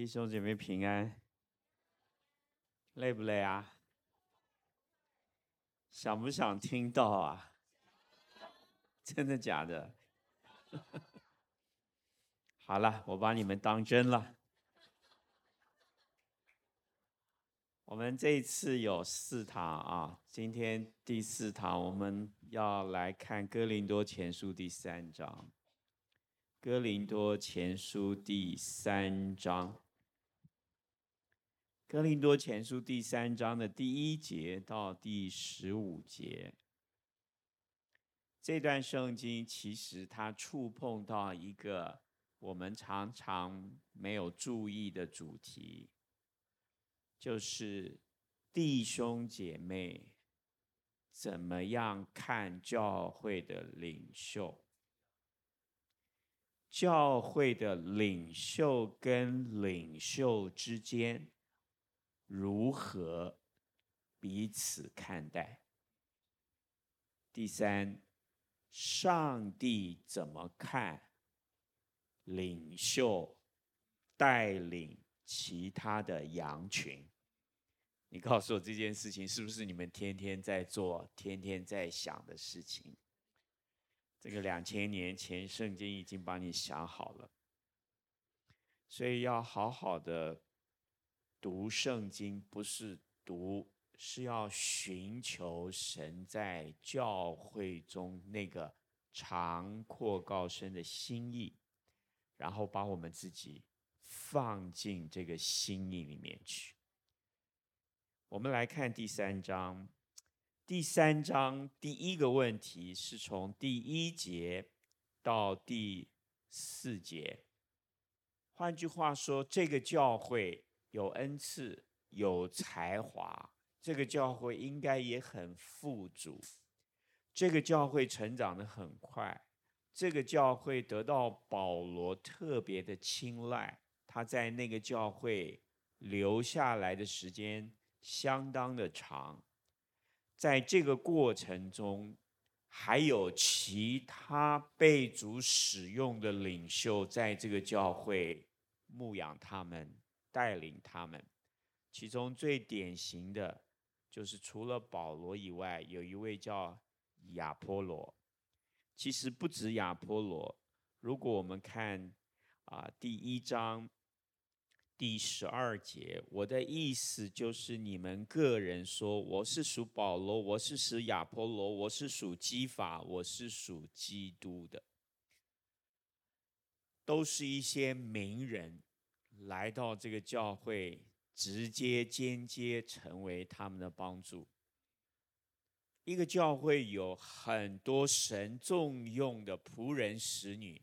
弟兄姐妹平安，累不累啊？想不想听到啊？真的假的？好了，我把你们当真了。我们这一次有四堂啊，今天第四堂我们要来看《哥林多前书》第三章，《哥林多前书》第三章。哥林多前书第三章的第一节到第十五节，这段圣经其实它触碰到一个我们常常没有注意的主题，就是弟兄姐妹怎么样看教会的领袖，教会的领袖跟领袖之间。如何彼此看待？第三，上帝怎么看领袖带领其他的羊群？你告诉我这件事情是不是你们天天在做、天天在想的事情？这个两千年前圣经已经帮你想好了，所以要好好的。读圣经不是读，是要寻求神在教会中那个长阔高深的心意，然后把我们自己放进这个心意里面去。我们来看第三章，第三章第一个问题是从第一节到第四节，换句话说，这个教会。有恩赐，有才华，这个教会应该也很富足。这个教会成长得很快，这个教会得到保罗特别的青睐，他在那个教会留下来的时间相当的长。在这个过程中，还有其他被主使用的领袖在这个教会牧养他们。带领他们，其中最典型的就是除了保罗以外，有一位叫亚波罗。其实不止亚波罗，如果我们看啊第一章第十二节，我的意思就是你们个人说，我是属保罗，我是属亚波罗，我是属基法，我是属基督的，都是一些名人。来到这个教会，直接、间接成为他们的帮助。一个教会有很多神重用的仆人、使女，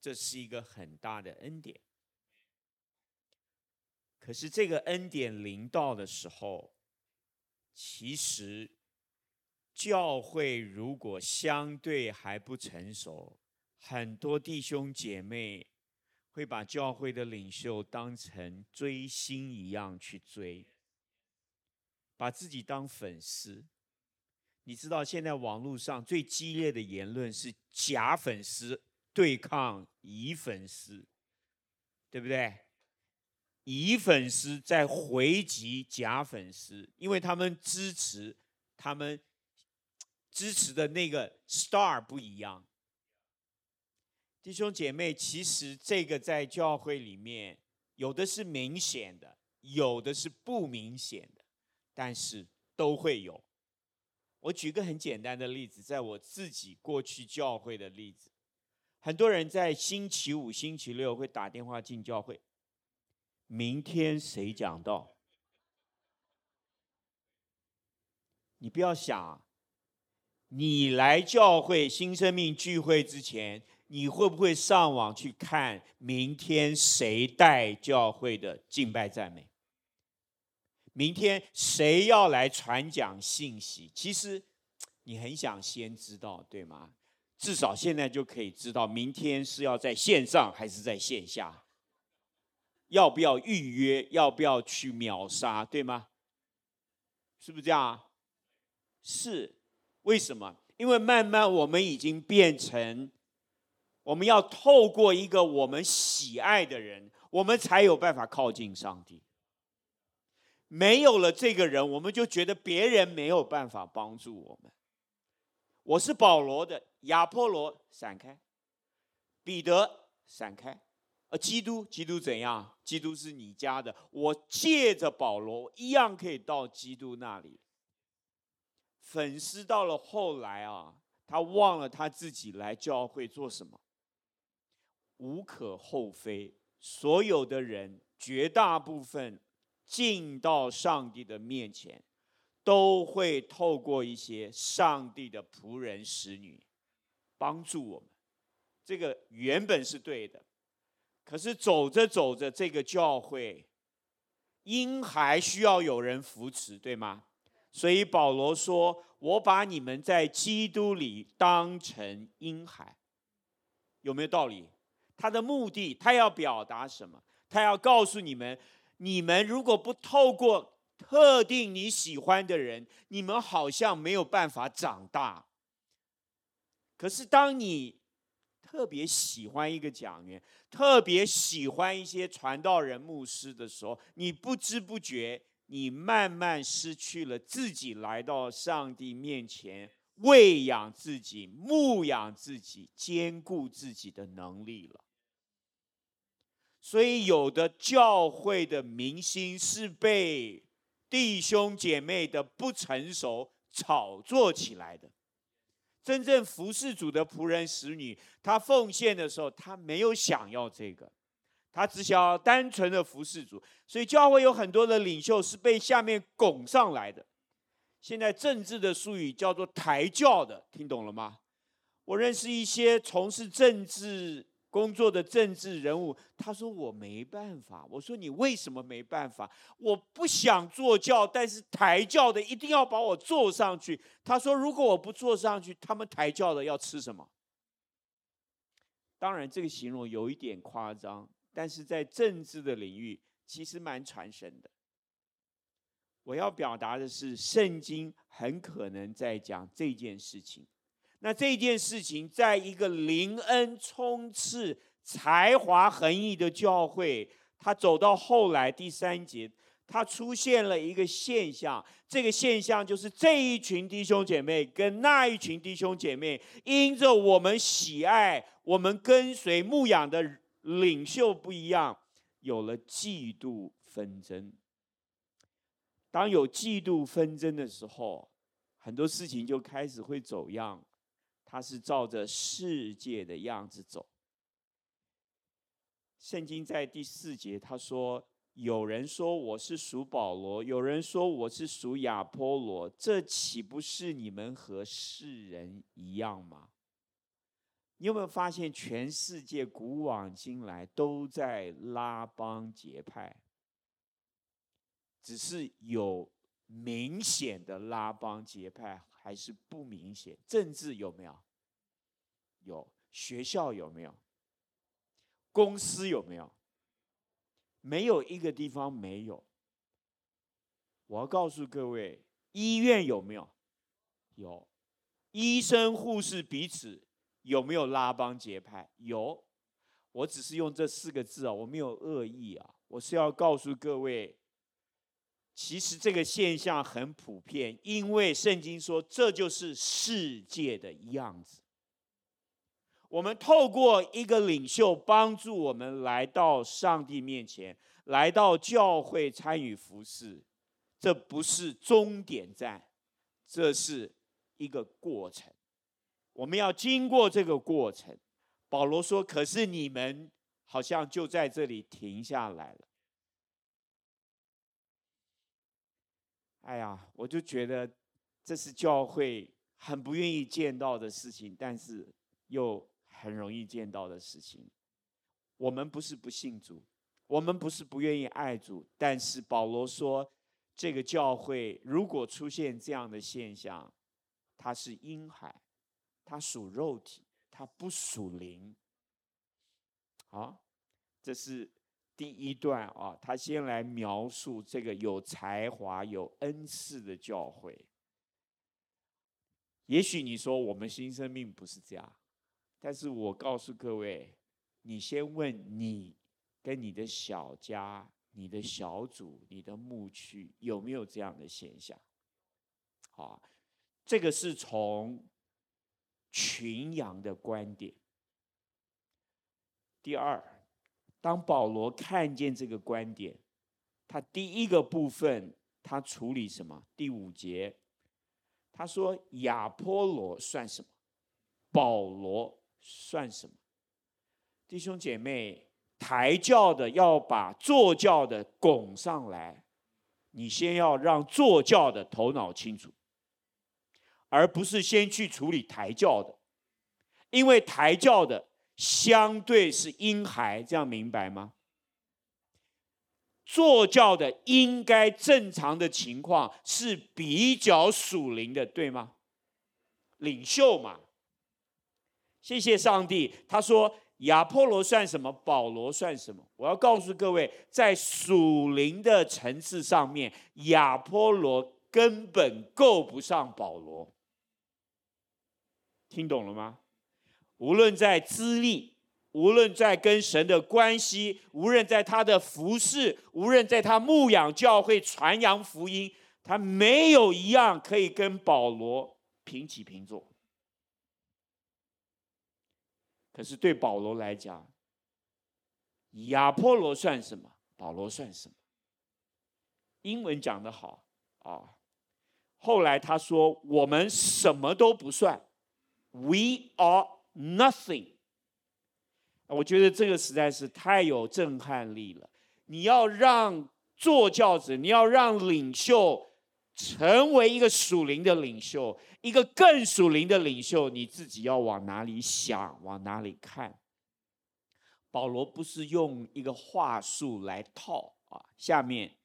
这是一个很大的恩典。可是这个恩典临到的时候，其实教会如果相对还不成熟，很多弟兄姐妹。会把教会的领袖当成追星一样去追，把自己当粉丝。你知道现在网络上最激烈的言论是假粉丝对抗乙粉丝，对不对？乙粉丝在回击假粉丝，因为他们支持他们支持的那个 star 不一样。弟兄姐妹，其实这个在教会里面，有的是明显的，有的是不明显的，但是都会有。我举个很简单的例子，在我自己过去教会的例子，很多人在星期五、星期六会打电话进教会，明天谁讲道？你不要想，你来教会新生命聚会之前。你会不会上网去看明天谁带教会的敬拜赞美？明天谁要来传讲信息？其实你很想先知道，对吗？至少现在就可以知道，明天是要在线上还是在线下？要不要预约？要不要去秒杀？对吗？是不是这样？是，为什么？因为慢慢我们已经变成。我们要透过一个我们喜爱的人，我们才有办法靠近上帝。没有了这个人，我们就觉得别人没有办法帮助我们。我是保罗的，亚波罗闪开，彼得闪开，呃基督，基督怎样？基督是你家的，我借着保罗一样可以到基督那里。粉丝到了后来啊，他忘了他自己来教会做什么，无可厚非。所有的人，绝大部分进到上帝的面前。都会透过一些上帝的仆人、使女帮助我们，这个原本是对的。可是走着走着，这个教会婴孩需要有人扶持，对吗？所以保罗说：“我把你们在基督里当成婴孩。”有没有道理？他的目的，他要表达什么？他要告诉你们：你们如果不透过特定你喜欢的人，你们好像没有办法长大。可是当你特别喜欢一个讲员，特别喜欢一些传道人、牧师的时候，你不知不觉，你慢慢失去了自己来到上帝面前喂养自己、牧养自己、兼顾自己的能力了。所以，有的教会的明星是被。弟兄姐妹的不成熟炒作起来的，真正服侍主的仆人使女，他奉献的时候，他没有想要这个，他只想要单纯的服侍主。所以教会有很多的领袖是被下面拱上来的。现在政治的术语叫做抬轿的，听懂了吗？我认识一些从事政治。工作的政治人物，他说我没办法。我说你为什么没办法？我不想坐轿，但是抬轿的一定要把我坐上去。他说如果我不坐上去，他们抬轿的要吃什么？当然这个形容有一点夸张，但是在政治的领域其实蛮传神的。我要表达的是，圣经很可能在讲这件事情。那这件事情，在一个灵恩充斥、才华横溢的教会，他走到后来第三节，他出现了一个现象。这个现象就是这一群弟兄姐妹跟那一群弟兄姐妹，因着我们喜爱、我们跟随牧养的领袖不一样，有了嫉妒纷争。当有嫉妒纷争的时候，很多事情就开始会走样。他是照着世界的样子走。圣经在第四节他说：“有人说我是属保罗，有人说我是属亚波罗，这岂不是你们和世人一样吗？”你有没有发现，全世界古往今来都在拉帮结派，只是有明显的拉帮结派。还是不明显，政治有没有？有，学校有没有？公司有没有？没有一个地方没有。我要告诉各位，医院有没有？有，医生护士彼此有没有拉帮结派？有。我只是用这四个字啊，我没有恶意啊，我是要告诉各位。其实这个现象很普遍，因为圣经说这就是世界的样子。我们透过一个领袖帮助我们来到上帝面前，来到教会参与服侍，这不是终点站，这是一个过程。我们要经过这个过程。保罗说：“可是你们好像就在这里停下来了。”哎呀，我就觉得这是教会很不愿意见到的事情，但是又很容易见到的事情。我们不是不信主，我们不是不愿意爱主，但是保罗说，这个教会如果出现这样的现象，它是婴孩，它属肉体，它不属灵。好，这是。第一段啊，他先来描述这个有才华、有恩赐的教会。也许你说我们新生命不是这样，但是我告诉各位，你先问你跟你的小家、你的小组、你的牧区有没有这样的现象？好，这个是从群羊的观点。第二，当保罗看见这个观点，他第一个部分他处理什么？第五节，他说亚波罗算什么？保罗算什么？弟兄姐妹，抬轿的要把坐轿的拱上来，你先要让坐轿的头脑清楚，而不是先去处理抬轿的，因为抬轿的相对是婴孩，这样明白吗？坐教的应该正常的情况是比较属灵的，对吗？领袖嘛。谢谢上帝。他说：“亚波罗算什么？保罗算什么？”我要告诉各位，在属灵的层次上面，亚波罗根本够不上保罗。听懂了吗？无论在资历，无论在跟神的关系，无论在他的服饰，无论在他牧养教会、传扬福音，他没有一样可以跟保罗平起平坐。可是对保罗来讲，亚波罗算什么？保罗算什么？英文讲得好啊！后来他说：“我们什么都不算，We are nothing。”我觉得这个实在是太有震撼力了。你要让坐轿子，你要让领袖。成为一个属灵的领袖，一个更属灵的领袖，你自己要往哪里想，往哪里看？保罗不是用一个话术来套啊。下面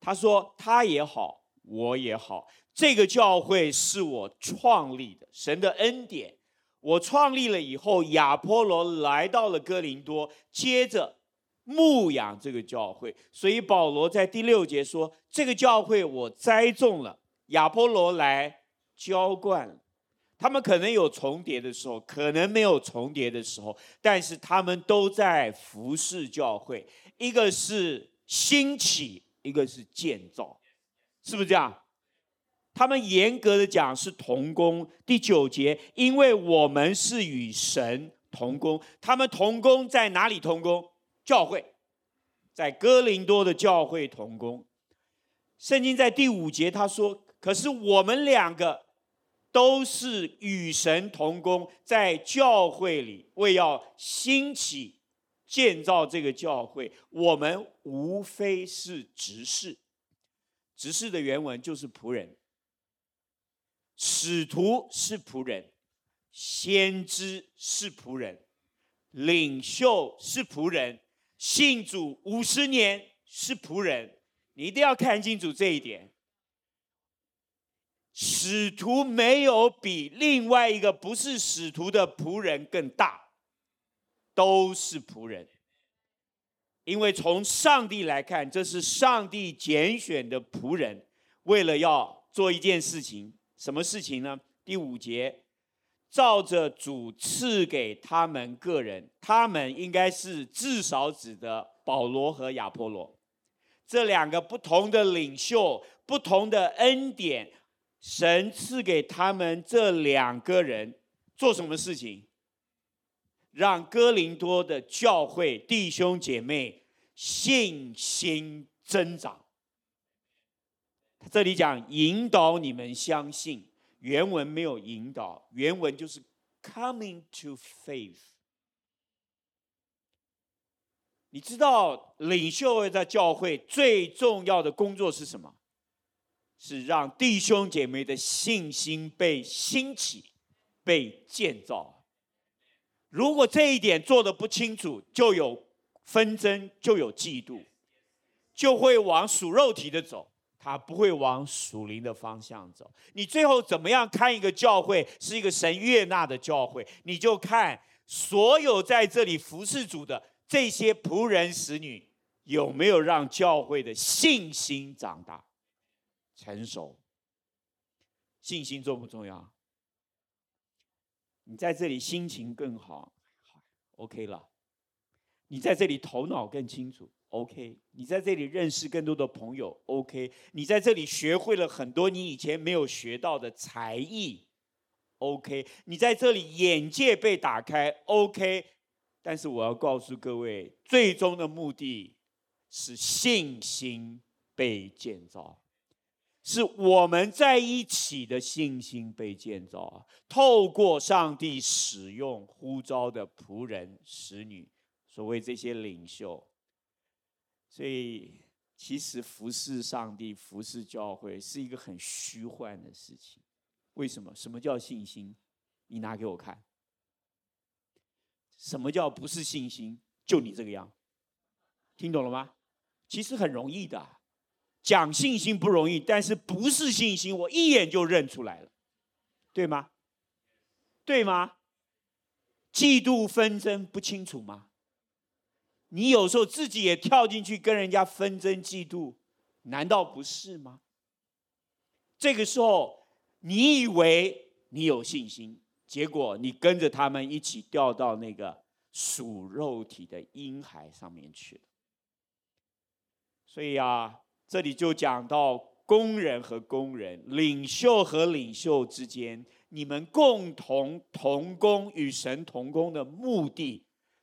他说：“他也好，我也好，这个教会是我创立的，神的恩典。我创立了以后，亚波罗来到了哥林多，接着。”牧养这个教会，所以保罗在第六节说：“这个教会我栽种了，亚波罗来浇灌。他们可能有重叠的时候，可能没有重叠的时候，但是他们都在服侍教会。一个是兴起，一个是建造，是不是这样？他们严格的讲是同工。第九节，因为我们是与神同工，他们同工在哪里同工？”教会，在哥林多的教会同工。圣经在第五节他说：“可是我们两个都是与神同工，在教会里为要兴起建造这个教会，我们无非是执事。执事的原文就是仆人，使徒是仆人，先知是仆人，领袖是仆人。”信主五十年是仆人，你一定要看清楚这一点。使徒没有比另外一个不是使徒的仆人更大，都是仆人。因为从上帝来看，这是上帝拣选的仆人，为了要做一件事情，什么事情呢？第五节。照着主赐给他们个人，他们应该是至少指的保罗和亚波罗这两个不同的领袖，不同的恩典，神赐给他们这两个人做什么事情？让哥林多的教会弟兄姐妹信心增长。这里讲引导你们相信。原文没有引导，原文就是 coming to faith。你知道领袖在教会最重要的工作是什么？是让弟兄姐妹的信心被兴起、被建造。如果这一点做的不清楚，就有纷争，就有嫉妒，就会往属肉体的走。他不会往属灵的方向走。你最后怎么样看一个教会是一个神悦纳的教会？你就看所有在这里服侍主的这些仆人使女有没有让教会的信心长大、成熟。信心重不重要？你在这里心情更好，好，OK 了。你在这里头脑更清楚，OK。你在这里认识更多的朋友，OK。你在这里学会了很多你以前没有学到的才艺，OK。你在这里眼界被打开，OK。但是我要告诉各位，最终的目的是信心被建造。是我们在一起的信心被建造，透过上帝使用呼召的仆人、使女，所谓这些领袖。所以，其实服侍上帝、服侍教会是一个很虚幻的事情。为什么？什么叫信心？你拿给我看。什么叫不是信心？就你这个样，听懂了吗？其实很容易的。讲信心不容易，但是不是信心，我一眼就认出来了，对吗？对吗？嫉妒纷争不清楚吗？你有时候自己也跳进去跟人家纷争嫉妒，难道不是吗？这个时候你以为你有信心，结果你跟着他们一起掉到那个属肉体的婴孩上面去了。所以啊。这里就讲到工人和工人、领袖和领袖之间，你们共同同工与神同工的目的，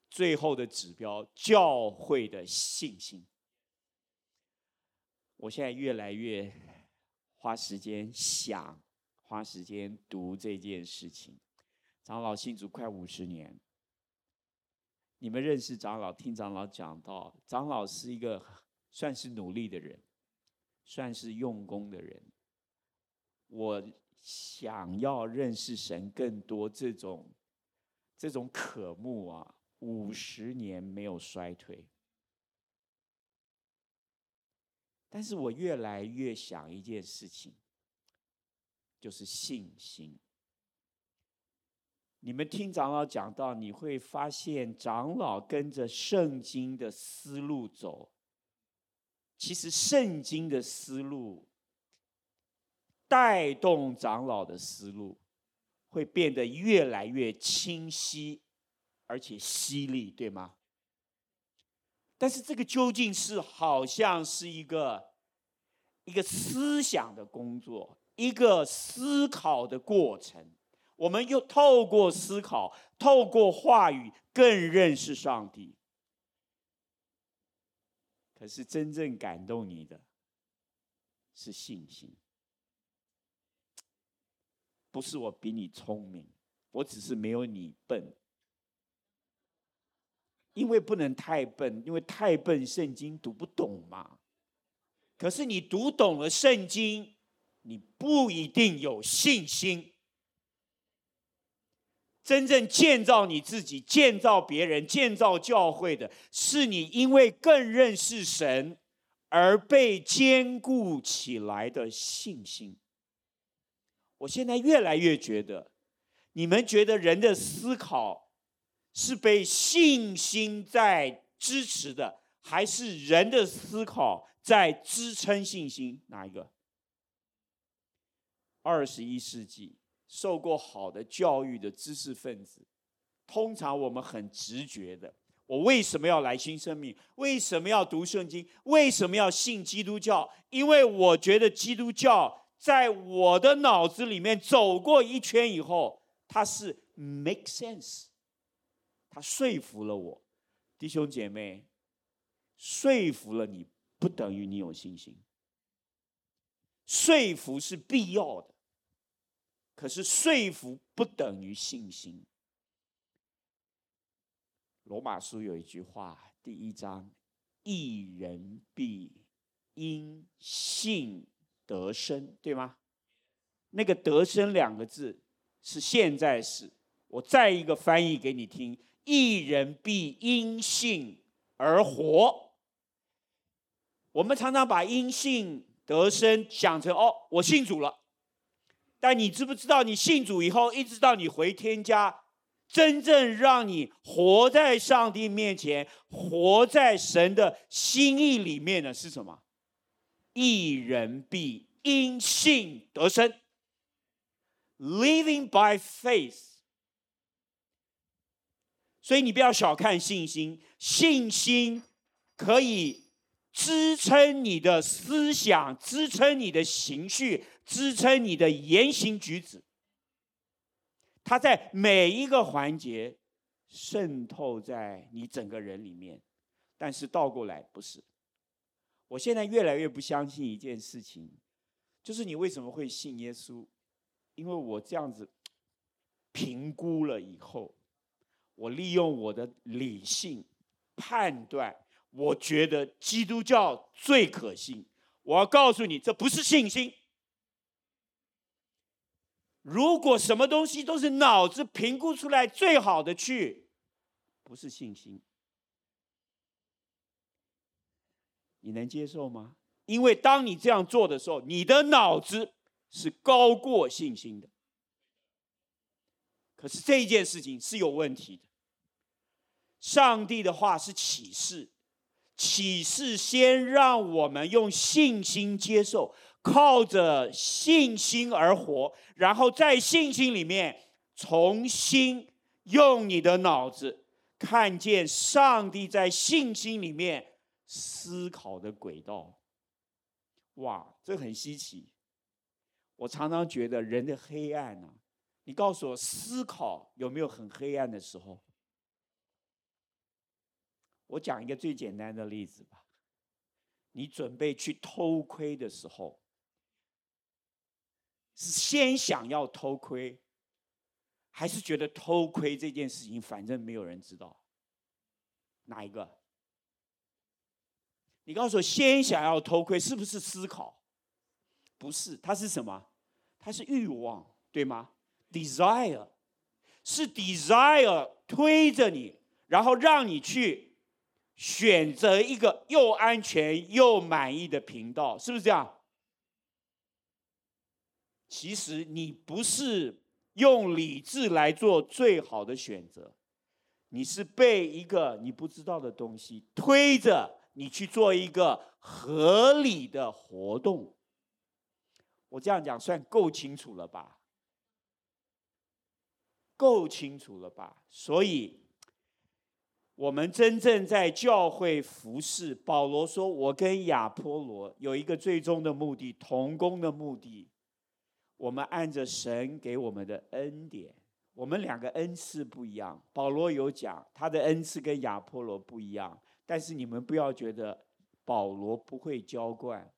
最后的指标，教会的信心。我现在越来越花时间想，花时间读这件事情。长老信主快五十年，你们认识长老，听长老讲到，长老是一个算是努力的人。算是用功的人，我想要认识神更多，这种这种渴慕啊，五十年没有衰退。但是我越来越想一件事情，就是信心。你们听长老讲到，你会发现长老跟着圣经的思路走。其实圣经的思路带动长老的思路，会变得越来越清晰，而且犀利，对吗？但是这个究竟是好像是一个一个思想的工作，一个思考的过程。我们又透过思考，透过话语，更认识上帝。可是真正感动你的，是信心，不是我比你聪明，我只是没有你笨。因为不能太笨，因为太笨，圣经读不懂嘛。可是你读懂了圣经，你不一定有信心。真正建造你自己、建造别人、建造教会的，是你因为更认识神而被坚固起来的信心。我现在越来越觉得，你们觉得人的思考是被信心在支持的，还是人的思考在支撑信心？哪一个？二十一世纪。受过好的教育的知识分子，通常我们很直觉的：我为什么要来新生命？为什么要读圣经？为什么要信基督教？因为我觉得基督教在我的脑子里面走过一圈以后，它是 make sense，他说服了我。弟兄姐妹，说服了你不等于你有信心，说服是必要的。可是说服不等于信心。罗马书有一句话，第一章：一人必因信得生，对吗？那个“得生”两个字是现在时。我再一个翻译给你听：一人必因信而活。我们常常把因信得生想成哦，我信主了。但你知不知道，你信主以后，一直到你回天家，真正让你活在上帝面前，活在神的心意里面的是什么？一人必因信得生，living by faith。所以你不要小看信心，信心可以支撑你的思想，支撑你的情绪，支撑你的言行举止。它在每一个环节渗透在你整个人里面，但是倒过来不是。我现在越来越不相信一件事情，就是你为什么会信耶稣？因为我这样子评估了以后，我利用我的理性判断，我觉得基督教最可信。我要告诉你，这不是信心。如果什么东西都是脑子评估出来最好的去，不是信心，你能接受吗？因为当你这样做的时候，你的脑子是高过信心的。可是这件事情是有问题的。上帝的话是启示，启示先让我们用信心接受。靠着信心而活，然后在信心里面重新用你的脑子看见上帝在信心里面思考的轨道。哇，这很稀奇！我常常觉得人的黑暗呢，你告诉我，思考有没有很黑暗的时候？我讲一个最简单的例子吧，你准备去偷窥的时候。是先想要偷窥，还是觉得偷窥这件事情反正没有人知道？哪一个？你告诉我，先想要偷窥是不是思考？不是，它是什么？它是欲望，对吗？Desire 是 desire 推着你，然后让你去选择一个又安全又满意的频道，是不是这样？其实你不是用理智来做最好的选择，你是被一个你不知道的东西推着你去做一个合理的活动。我这样讲算够清楚了吧？够清楚了吧？所以，我们真正在教会服侍，保罗说：“我跟亚波罗有一个最终的目的，同工的目的。”我们按着神给我们的恩典，我们两个恩赐不一样。保罗有讲他的恩赐跟亚波罗不一样，但是你们不要觉得保罗不会浇灌，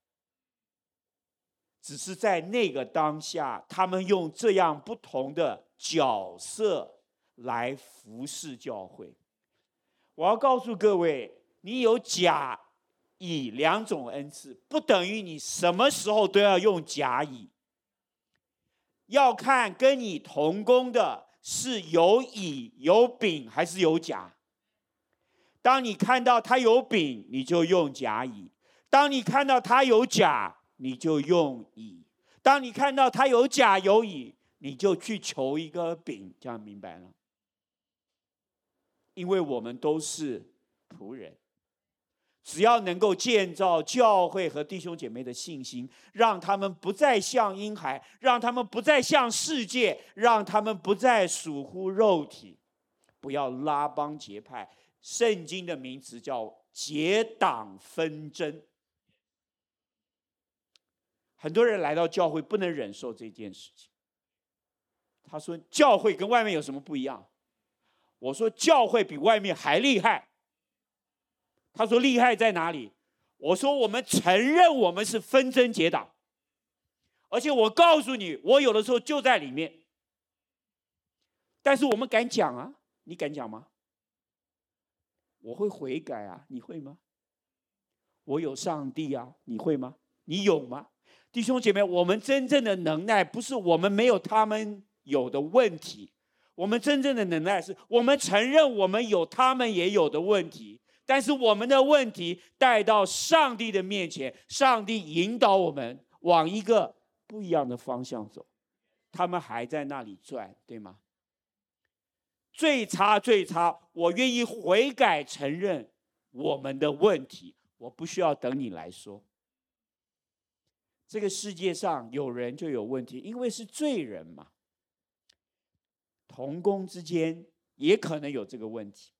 只是在那个当下，他们用这样不同的角色来服侍教会。我要告诉各位，你有甲、乙两种恩赐，不等于你什么时候都要用甲、乙。要看跟你同工的是有乙有丙还是有甲。当你看到他有丙，你就用甲乙；当你看到他有甲，你就用乙；当你看到他有甲有乙，你就去求一个丙。这样明白了？因为我们都是仆人。只要能够建造教会和弟兄姐妹的信心，让他们不再像婴孩，让他们不再像世界，让他们不再属乎肉体，不要拉帮结派。圣经的名词叫结党纷争。很多人来到教会不能忍受这件事情。他说：“教会跟外面有什么不一样？”我说：“教会比外面还厉害。”他说：“厉害在哪里？”我说：“我们承认我们是纷争结党，而且我告诉你，我有的时候就在里面。但是我们敢讲啊？你敢讲吗？我会悔改啊？你会吗？我有上帝啊？你会吗？你有吗？弟兄姐妹，我们真正的能耐不是我们没有他们有的问题，我们真正的能耐是我们承认我们有他们也有的问题。”但是我们的问题带到上帝的面前，上帝引导我们往一个不一样的方向走，他们还在那里转，对吗？最差最差，我愿意悔改承认我们的问题，我不需要等你来说。这个世界上有人就有问题，因为是罪人嘛。同工之间也可能有这个问题。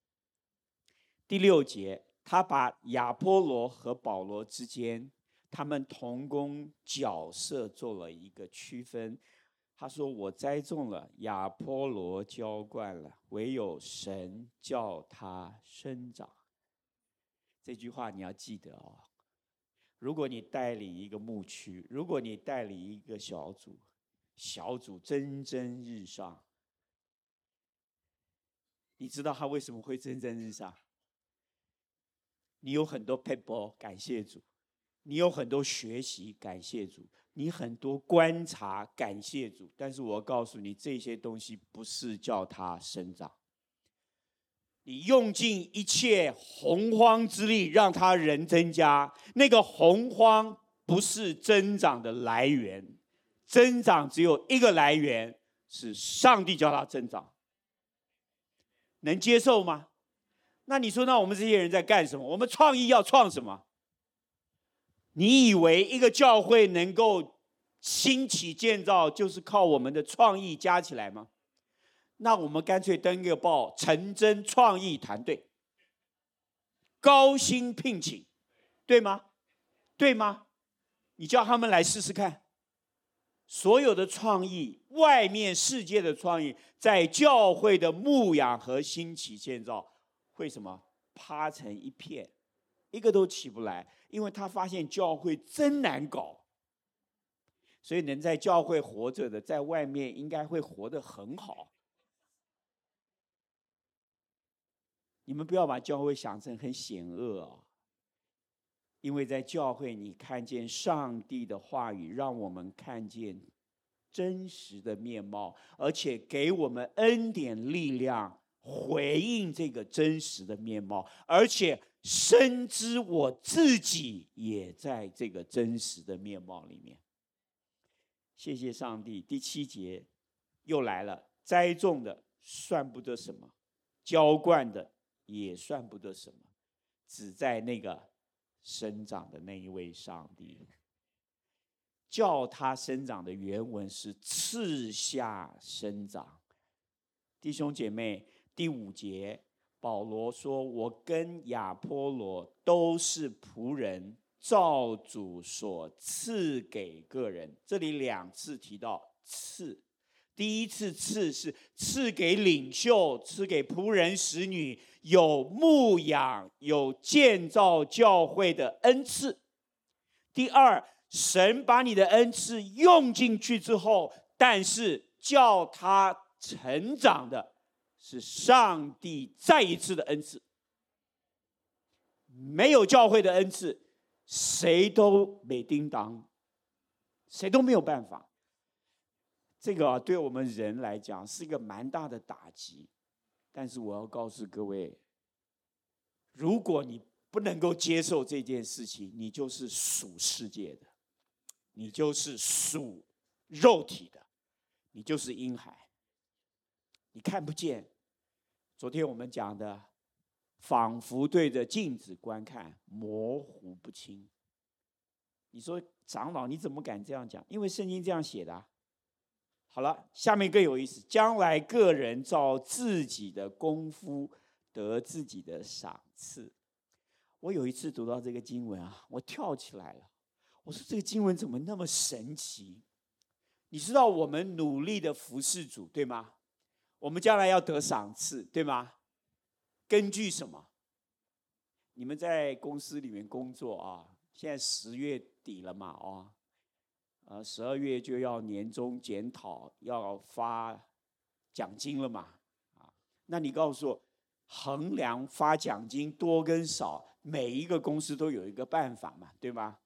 第六节，他把亚波罗和保罗之间他们同工角色做了一个区分。他说：“我栽种了，亚波罗浇灌了，唯有神叫他生长。”这句话你要记得哦。如果你带领一个牧区，如果你带领一个小组，小组蒸蒸日上，你知道他为什么会蒸蒸日上？你有很多 people，，感谢主；你有很多学习，感谢主；你很多观察，感谢主。但是我告诉你，这些东西不是叫他生长。你用尽一切洪荒之力让他人增加，那个洪荒不是增长的来源，增长只有一个来源，是上帝叫他增长。能接受吗？那你说，那我们这些人在干什么？我们创意要创什么？你以为一个教会能够兴起建造，就是靠我们的创意加起来吗？那我们干脆登个报，成真创意团队，高薪聘请，对吗？对吗？你叫他们来试试看。所有的创意，外面世界的创意，在教会的牧养和兴起建造，会什么趴成一片，一个都起不来？因为他发现教会真难搞。所以能在教会活着的，在外面应该会活得很好。你们不要把教会想成很险恶啊！因为在教会，你看见上帝的话语，让我们看见真实的面貌，而且给我们恩典力量回应这个真实的面貌，而且深知我自己也在这个真实的面貌里面。谢谢上帝。第七节又来了，栽种的算不得什么，浇灌的。也算不得什么，只在那个生长的那一位上帝，叫它生长的原文是赐下生长。弟兄姐妹，第五节保罗说：“我跟亚波罗都是仆人，造主所赐给个人。”这里两次提到赐。第一次赐是赐给领袖，赐给仆人、使女，有牧养、有建造教会的恩赐。第二，神把你的恩赐用进去之后，但是叫他成长的，是上帝再一次的恩赐。没有教会的恩赐，谁都没叮当，谁都没有办法。这个啊，对我们人来讲是一个蛮大的打击，但是我要告诉各位，如果你不能够接受这件事情，你就是属世界的，你就是属肉体的，你就是婴孩，你看不见。昨天我们讲的，仿佛对着镜子观看，模糊不清。你说长老，你怎么敢这样讲？因为圣经这样写的啊。好了，下面更有意思。将来个人照自己的功夫得自己的赏赐。我有一次读到这个经文啊，我跳起来了。我说这个经文怎么那么神奇？你知道我们努力的服侍主，对吗？我们将来要得赏赐，对吗？根据什么？你们在公司里面工作啊？现在十月底了嘛？哦？呃，十二月就要年终检讨，要发奖金了嘛？啊，那你告诉我，衡量发奖金多跟少，每一个公司都有一个办法嘛，对吗？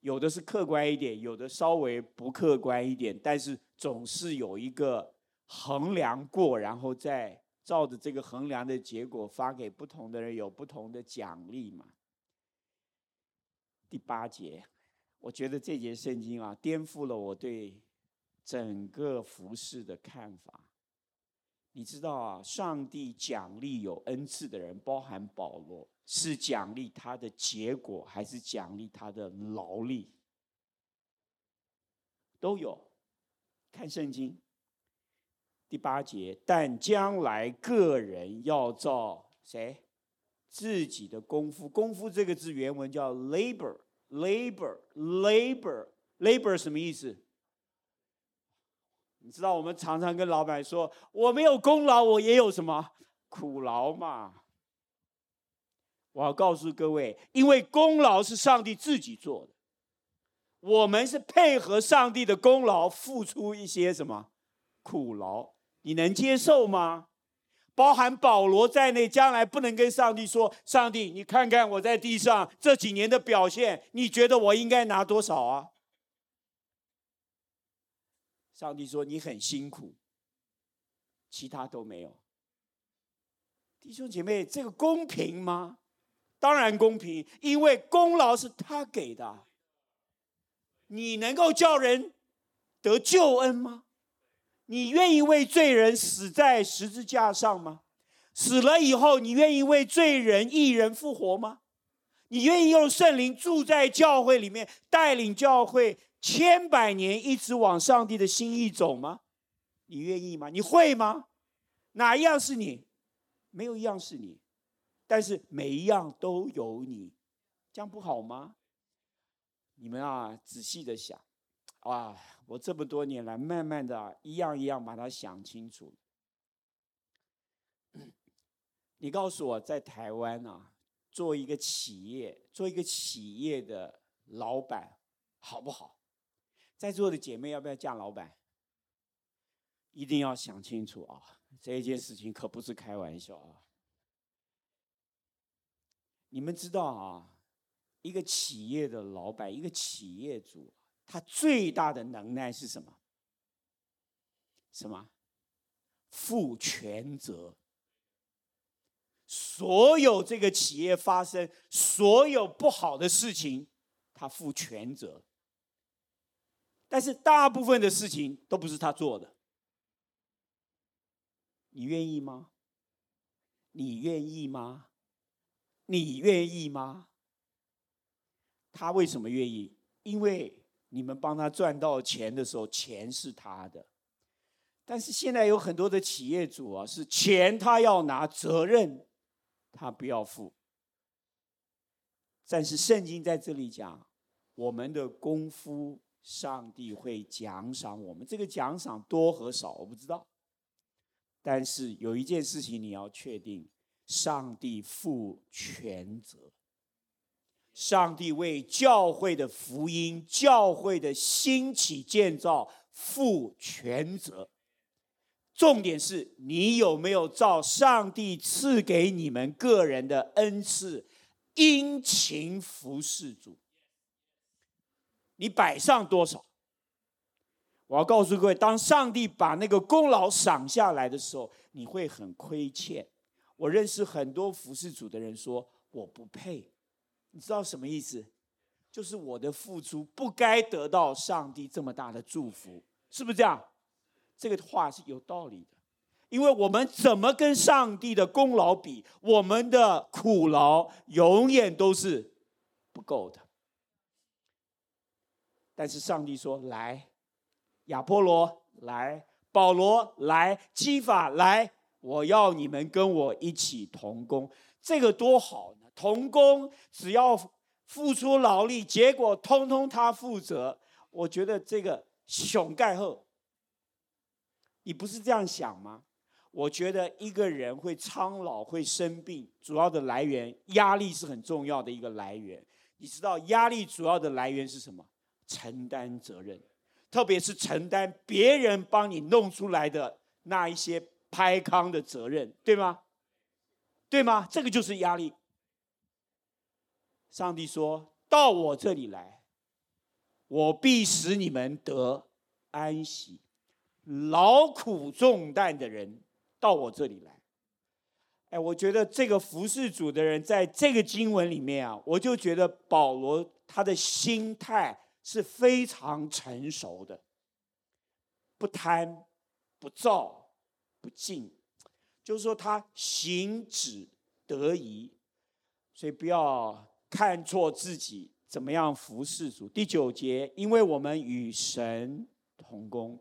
有的是客观一点，有的稍微不客观一点，但是总是有一个衡量过，然后再照着这个衡量的结果发给不同的人，有不同的奖励嘛。第八节。我觉得这节圣经啊，颠覆了我对整个服事的看法。你知道啊，上帝奖励有恩赐的人，包含保罗，是奖励他的结果，还是奖励他的劳力？都有。看圣经第八节，但将来个人要照谁？自己的功夫。功夫这个字原文叫 labor，labor，labor，labor 什么意思？你知道我们常常跟老板说，我没有功劳，我也有什么苦劳嘛。我要告诉各位，因为功劳是上帝自己做的，我们是配合上帝的功劳付出一些什么苦劳，你能接受吗？包含保罗在内，将来不能跟上帝说：“上帝，你看看我在地上这几年的表现，你觉得我应该拿多少啊？”上帝说：“你很辛苦，其他都没有。”弟兄姐妹，这个公平吗？当然公平，因为功劳是他给的。你能够叫人得救恩吗？你愿意为罪人死在十字架上吗？死了以后，你愿意为罪人、义人复活吗？你愿意用圣灵住在教会里面，带领教会千百年一直往上帝的心意走吗？你愿意吗？你会吗？哪一样是你？没有一样是你，但是每一样都有你，这样不好吗？你们啊，仔细的想，啊。我这么多年来，慢慢的一样一样把它想清楚。你告诉我在台湾啊，做一个企业，做一个企业的老板，好不好？在座的姐妹要不要嫁老板？一定要想清楚啊！这件事情可不是开玩笑啊！你们知道啊，一个企业的老板，一个企业主。他最大的能耐是什么？什么？负全责。所有这个企业发生所有不好的事情，他负全责。但是大部分的事情都不是他做的。你愿意吗？你愿意吗？你愿意吗？他为什么愿意？因为。你们帮他赚到钱的时候，钱是他的。但是现在有很多的企业主啊，是钱他要拿，责任他不要负。但是圣经在这里讲，我们的功夫，上帝会奖赏我们。这个奖赏多和少我不知道，但是有一件事情你要确定，上帝负全责。上帝为教会的福音、教会的兴起建造负全责。重点是你有没有照上帝赐给你们个人的恩赐，殷勤服侍主？你摆上多少？我要告诉各位，当上帝把那个功劳赏下来的时候，你会很亏欠。我认识很多服侍主的人说：“我不配。”你知道什么意思？就是我的付出不该得到上帝这么大的祝福，是不是这样？这个话是有道理的，因为我们怎么跟上帝的功劳比？我们的苦劳永远都是不够的。但是上帝说：“来，亚波罗来，保罗来，基法来，我要你们跟我一起同工。”这个多好！同工只要付出劳力，结果通通他负责。我觉得这个熊盖赫，你不是这样想吗？我觉得一个人会苍老、会生病，主要的来源压力是很重要的一个来源。你知道压力主要的来源是什么？承担责任，特别是承担别人帮你弄出来的那一些拍康的责任，对吗？对吗？这个就是压力。上帝说：“到我这里来，我必使你们得安息。劳苦重担的人到我这里来。”哎，我觉得这个服侍主的人在这个经文里面啊，我就觉得保罗他的心态是非常成熟的，不贪、不躁、不进，就是说他行止得宜，所以不要。看错自己怎么样服侍主？第九节，因为我们与神同工，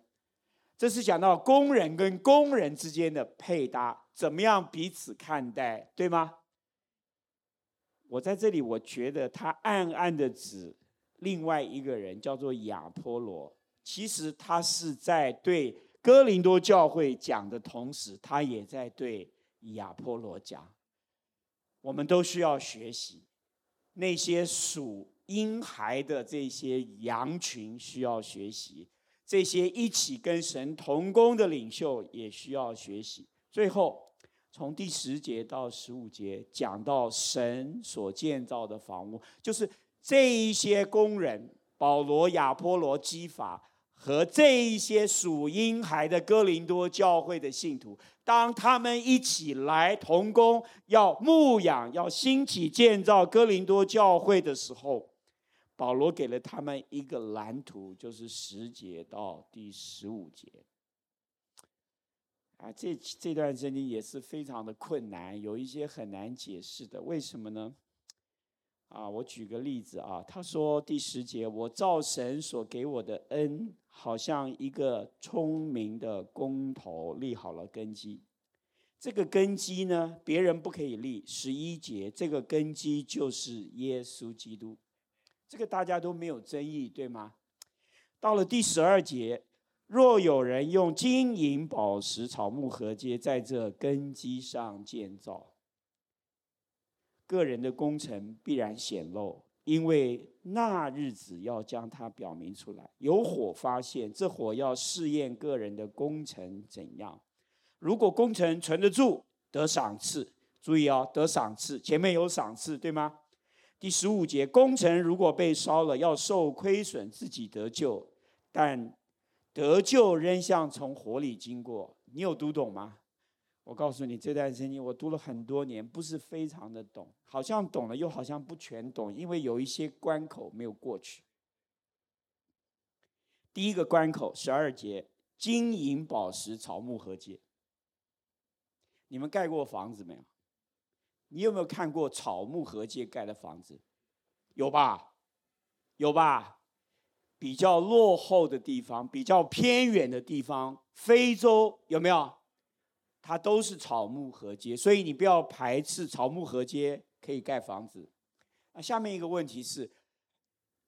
这是讲到工人跟工人之间的配搭，怎么样彼此看待，对吗？我在这里，我觉得他暗暗的指另外一个人，叫做亚波罗。其实他是在对哥林多教会讲的同时，他也在对亚波罗讲。我们都需要学习，那些属婴孩的这些羊群需要学习，这些一起跟神同工的领袖也需要学习。最后，从第十节到十五节讲到神所建造的房屋，就是这一些工人，保罗、亚波罗、基法。和这一些属婴孩的哥林多教会的信徒，当他们一起来同工，要牧养，要兴起建造哥林多教会的时候，保罗给了他们一个蓝图，就是十节到第十五节。啊，这这段圣经也是非常的困难，有一些很难解释的，为什么呢？啊，我举个例子啊，他说第十节，我造神所给我的恩，好像一个聪明的工头立好了根基。这个根基呢，别人不可以立。十一节，这个根基就是耶稣基督，这个大家都没有争议，对吗？到了第十二节，若有人用金银宝石草木禾秸在这根基上建造。个人的工程必然显露，因为那日子要将它表明出来。有火发现，这火要试验个人的工程怎样。如果工程存得住，得赏赐。注意哦，得赏赐，前面有赏赐，对吗？第十五节，工程如果被烧了，要受亏损，自己得救，但得救仍像从火里经过。你有读懂吗？我告诉你，这段圣经我读了很多年，不是非常的懂，好像懂了，又好像不全懂，因为有一些关口没有过去。第一个关口，十二节，金银宝石草木禾秸。你们盖过房子没有？你有没有看过草木禾秸盖的房子？有吧？有吧？比较落后的地方，比较偏远的地方，非洲有没有？它都是草木合接，所以你不要排斥草木合接可以盖房子。那下面一个问题是，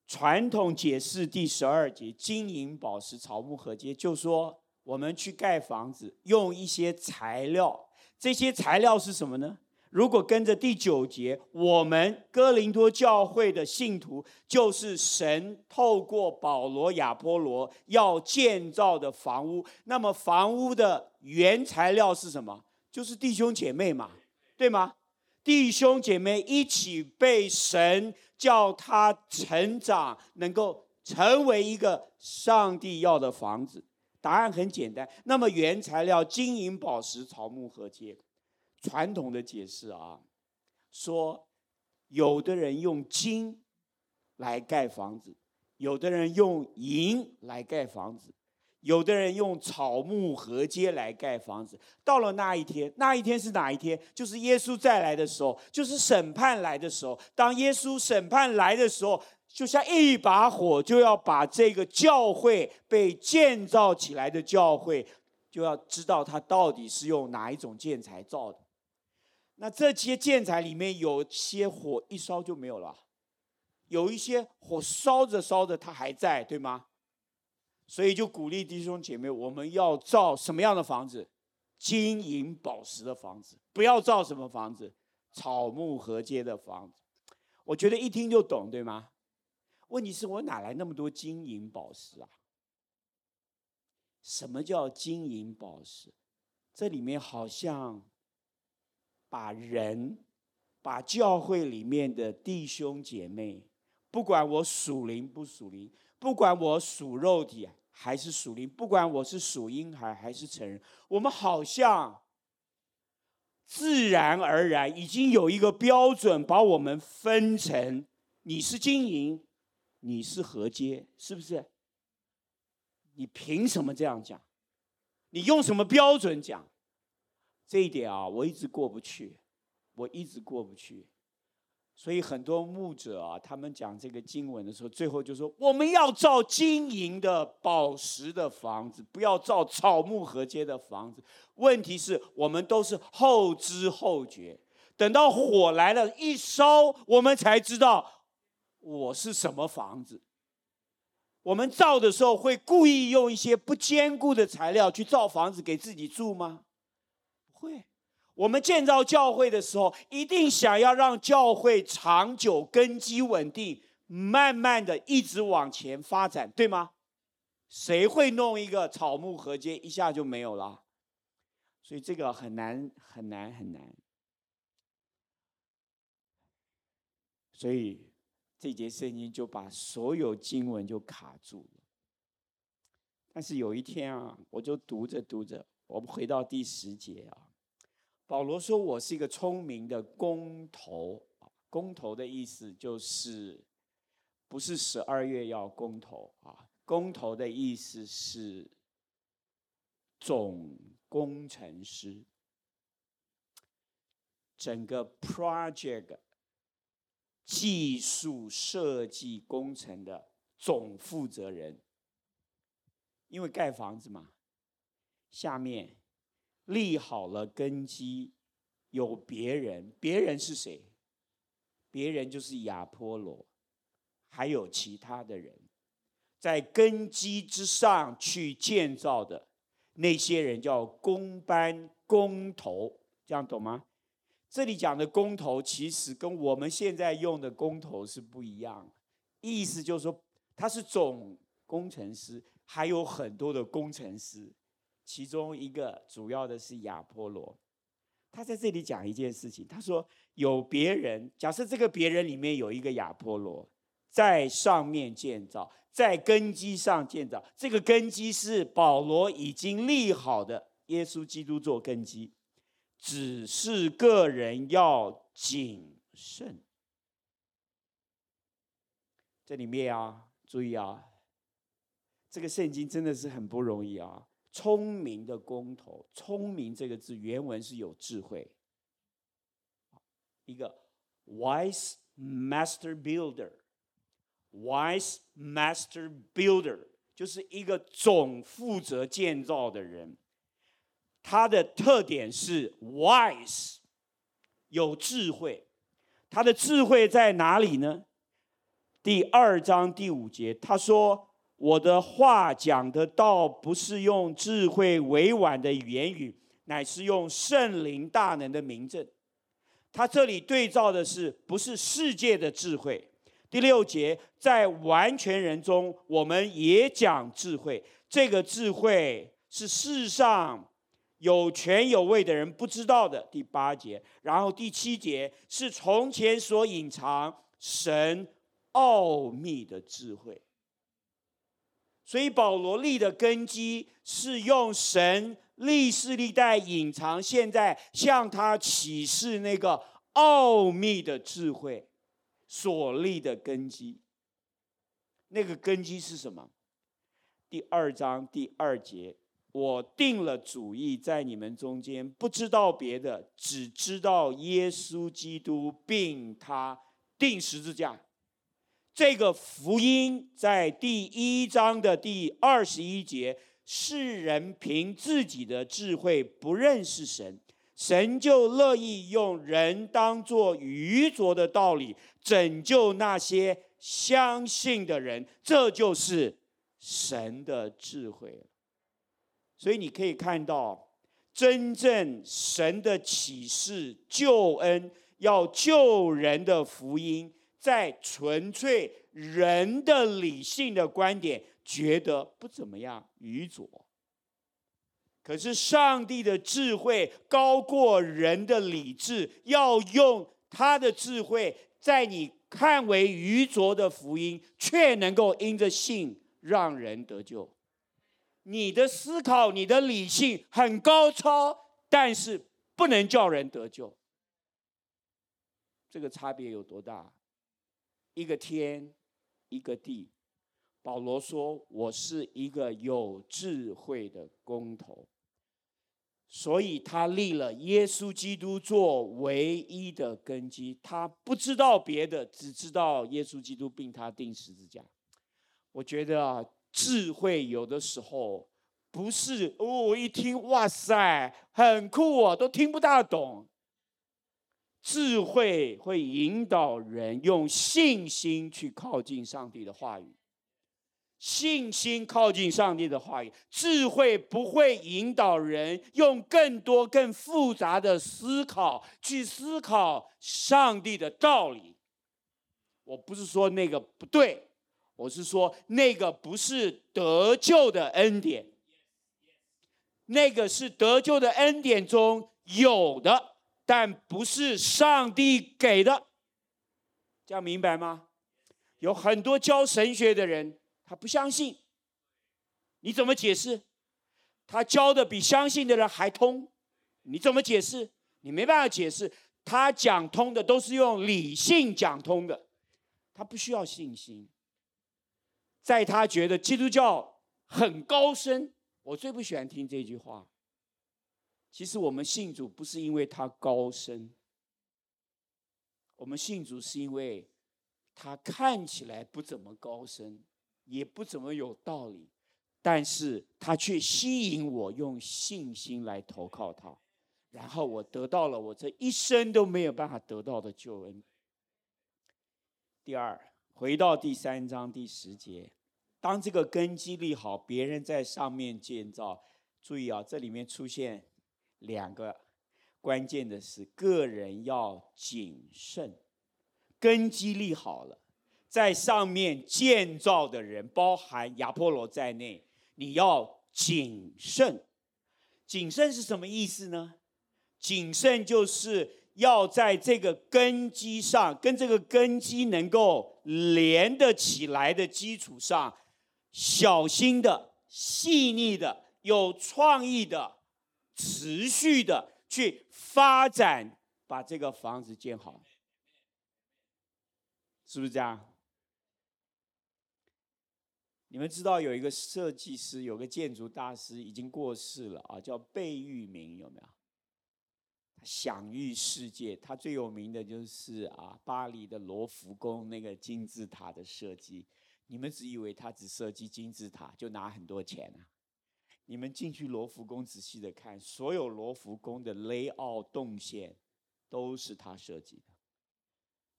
传统解释第十二节金银宝石草木合接，就说我们去盖房子用一些材料，这些材料是什么呢？如果跟着第九节，我们哥林多教会的信徒就是神透过保罗、亚波罗要建造的房屋，那么房屋的原材料是什么？就是弟兄姐妹嘛，对吗？弟兄姐妹一起被神叫他成长，能够成为一个上帝要的房子。答案很简单，那么原材料金银宝石草木禾秸。传统的解释啊，说有的人用金来盖房子，有的人用银来盖房子，有的人用草木禾秸来盖房子。到了那一天，那一天是哪一天？就是耶稣再来的时候，就是审判来的时候。当耶稣审判来的时候，就像一把火，就要把这个教会被建造起来的教会，就要知道它到底是用哪一种建材造的。那这些建材里面有些火一烧就没有了，有一些火烧着烧着它还在，对吗？所以就鼓励弟兄姐妹，我们要造什么样的房子？金银宝石的房子，不要造什么房子？草木禾秸的房子。我觉得一听就懂，对吗？问题是我哪来那么多金银宝石啊？什么叫金银宝石？这里面好像。把人，把教会里面的弟兄姐妹，不管我属灵不属灵，不管我属肉体还是属灵，不管我是属婴孩还是成人，我们好像自然而然已经有一个标准，把我们分成：你是经营，你是禾秸，是不是？你凭什么这样讲？你用什么标准讲？这一点啊，我一直过不去，我一直过不去。所以很多牧者啊，他们讲这个经文的时候，最后就说：我们要造金银的、宝石的房子，不要造草木禾秸的房子。问题是我们都是后知后觉，等到火来了，一烧，我们才知道我是什么房子。我们造的时候会故意用一些不坚固的材料去造房子给自己住吗？会。我们建造教会的时候，一定想要让教会长久、根基稳定，慢慢的一直往前发展，对吗？谁会弄一个草木合接，一下就没有了？所以这个很难、很难、很难。所以这节圣经就把所有经文就卡住了。但是有一天啊，我就读着读着，我们回到第十节啊。保罗说：“我是一个聪明的工头，工头的意思就是不是十二月要公投啊，工头的意思是总工程师，整个 project 技术设计工程的总负责人，因为盖房子嘛，下面。”立好了根基，有别人，别人是谁？别人就是亚波罗，还有其他的人，在根基之上去建造的那些人叫工班工头，这样懂吗？这里讲的工头其实跟我们现在用的工头是不一样，意思就是说他是总工程师，还有很多的工程师。其中一个主要的是亚波罗，他在这里讲一件事情，他说有别人，假设这个别人里面有一个亚波罗，在上面建造，在根基上建造，这个根基是保罗已经立好的，耶稣基督做根基，只是个人要谨慎。这里面啊，注意啊，这个圣经真的是很不容易啊。聪明的工头，聪明这个字原文是有智慧，一个 wise master builder，wise master builder 就是一个总负责建造的人，他的特点是 wise，有智慧，他的智慧在哪里呢？第二章第五节，他说。我的话讲的道不是用智慧委婉的言语，乃是用圣灵大能的明证。他这里对照的是不是世界的智慧？第六节，在完全人中，我们也讲智慧。这个智慧是世上有权有位的人不知道的。第八节，然后第七节是从前所隐藏神奥秘的智慧。所以保罗立的根基是用神历世历代隐藏，现在向他启示那个奥秘的智慧所立的根基。那个根基是什么？第二章第二节，我定了主意，在你们中间不知道别的，只知道耶稣基督，并他钉十字架。这个福音在第一章的第二十一节，世人凭自己的智慧不认识神，神就乐意用人当作愚拙的道理拯救那些相信的人，这就是神的智慧。所以你可以看到，真正神的启示、救恩要救人的福音。在纯粹人的理性的观点，觉得不怎么样，愚拙。可是上帝的智慧高过人的理智，要用他的智慧，在你看为愚拙的福音，却能够因着信让人得救。你的思考、你的理性很高超，但是不能叫人得救。这个差别有多大？一个天，一个地。保罗说：“我是一个有智慧的工头，所以他立了耶稣基督做唯一的根基。他不知道别的，只知道耶稣基督并他钉十字架。我觉得啊，智慧有的时候不是哦，我一听哇塞，很酷哦，都听不大懂。智慧会引导人用信心去靠近上帝的话语。信心靠近上帝的话语，智慧不会引导人用更多、更复杂的思考去思考上帝的道理。我不是说那个不对，我是说那个不是得救的恩典，那个是得救的恩典中有的，但不是上帝给的。这样明白吗？有很多教神学的人。他不相信，你怎么解释？他教的比相信的人还通，你怎么解释？你没办法解释。他讲通的都是用理性讲通的，他不需要信心。在他觉得基督教很高深，我最不喜欢听这句话。其实我们信主不是因为他高深，我们信主是因为他看起来不怎么高深。也不怎么有道理，但是他却吸引我用信心来投靠他，然后我得到了我这一生都没有办法得到的救恩。第二，回到第三章第十节，当这个根基立好，别人在上面建造。注意啊，这里面出现两个关键的是，个人要谨慎，根基立好了。在上面建造的人，包含亚波罗在内，你要谨慎。谨慎是什么意思呢？谨慎就是要在这个根基上，跟这个根基能够连得起来的基础上，小心的、细腻的、有创意的、持续的去发展，把这个房子建好，是不是这样？你们知道有一个设计师，有个建筑大师已经过世了啊，叫贝聿铭，有没有？他享誉世界，他最有名的就是啊，巴黎的罗浮宫那个金字塔的设计。你们只以为他只设计金字塔就拿很多钱啊？你们进去罗浮宫仔细的看，所有罗浮宫的 layout 动线都是他设计的。